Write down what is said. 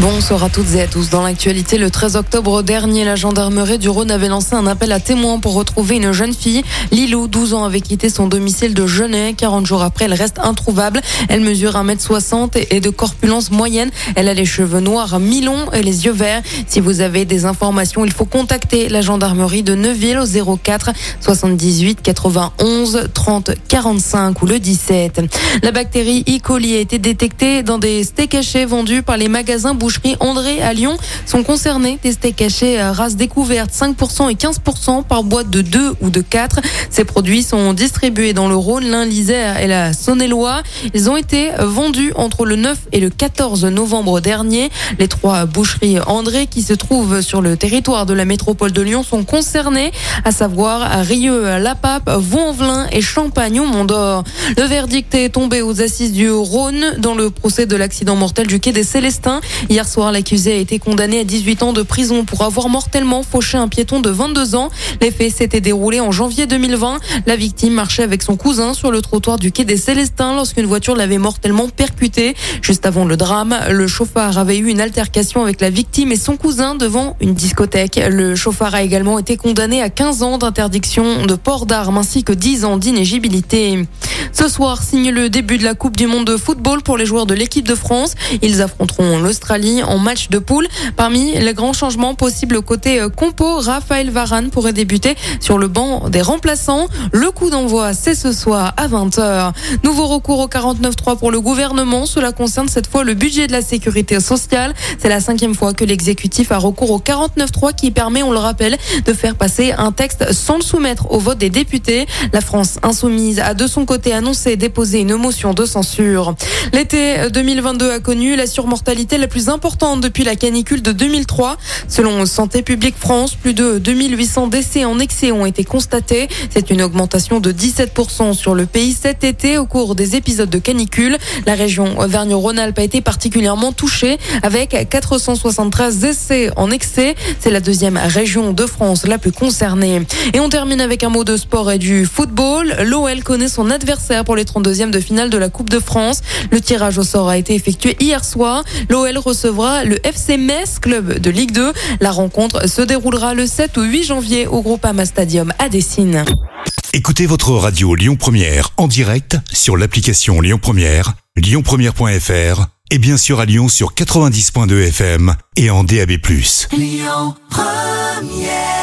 Bonsoir à toutes et à tous. Dans l'actualité, le 13 octobre dernier, la gendarmerie du Rhône avait lancé un appel à témoins pour retrouver une jeune fille. Lilou, 12 ans, avait quitté son domicile de Genet. 40 jours après, elle reste introuvable. Elle mesure 1m60 et de corpulence moyenne. Elle a les cheveux noirs mi-longs et les yeux verts. Si vous avez des informations, il faut contacter la gendarmerie de Neuville au 04 78 91 30 45 ou le 17. La bactérie E. coli a été détectée dans des steaks vendus par les magasins boucherie André à Lyon sont concernés. Des steaks hachés race découverte 5% et 15% par boîte de 2 ou de 4. Ces produits sont distribués dans le Rhône, l'Ain, l'Isère et la Saône-et-Loire. Ils ont été vendus entre le 9 et le 14 novembre dernier. Les trois boucheries André qui se trouvent sur le territoire de la métropole de Lyon sont concernées, à savoir Rieux, La Pape, Vaux-en-Velin et Champagne au Mont-d'Or. Le verdict est tombé aux assises du Rhône dans le procès de l'accident mortel du quai des Célestins. Hier soir, l'accusé a été condamné à 18 ans de prison pour avoir mortellement fauché un piéton de 22 ans. Les faits s'étaient déroulés en janvier 2020. La victime marchait avec son cousin sur le trottoir du quai des Célestins lorsqu'une voiture l'avait mortellement percuté. Juste avant le drame, le chauffard avait eu une altercation avec la victime et son cousin devant une discothèque. Le chauffard a également été condamné à 15 ans d'interdiction de port d'armes ainsi que 10 ans d'inégibilité. Ce soir signe le début de la Coupe du Monde de football pour les joueurs de l'équipe de France. Ils affronteront l'Australie en match de poule. Parmi les grands changements possibles côté euh, compo, Raphaël Varane pourrait débuter sur le banc des remplaçants. Le coup d'envoi, c'est ce soir à 20h. Nouveau recours au 49.3 pour le gouvernement. Cela concerne cette fois le budget de la sécurité sociale. C'est la cinquième fois que l'exécutif a recours au 49.3 qui permet, on le rappelle, de faire passer un texte sans le soumettre au vote des députés. La France insoumise a de son côté annoncé déposer une motion de censure. L'été 2022 a connu la surmortalité la plus importante depuis la canicule de 2003. Selon Santé publique France, plus de 2800 décès en excès ont été constatés. C'est une augmentation de 17% sur le pays cet été au cours des épisodes de canicule. La région Auvergne-Rhône-Alpes a été particulièrement touchée avec 473 décès en excès. C'est la deuxième région de France la plus concernée. Et on termine avec un mot de sport et du football. L'OL connaît son adversaire pour les 32e de finale de la Coupe de France. Le tirage au sort a été effectué hier soir. L'OL recevra le FC Metz, club de Ligue 2. La rencontre se déroulera le 7 ou 8 janvier au Groupama Stadium à Dessine. Écoutez votre radio Lyon Première en direct sur l'application Lyon Première, lyonpremière.fr et bien sûr à Lyon sur 90.2 FM et en DAB+. Lyon Première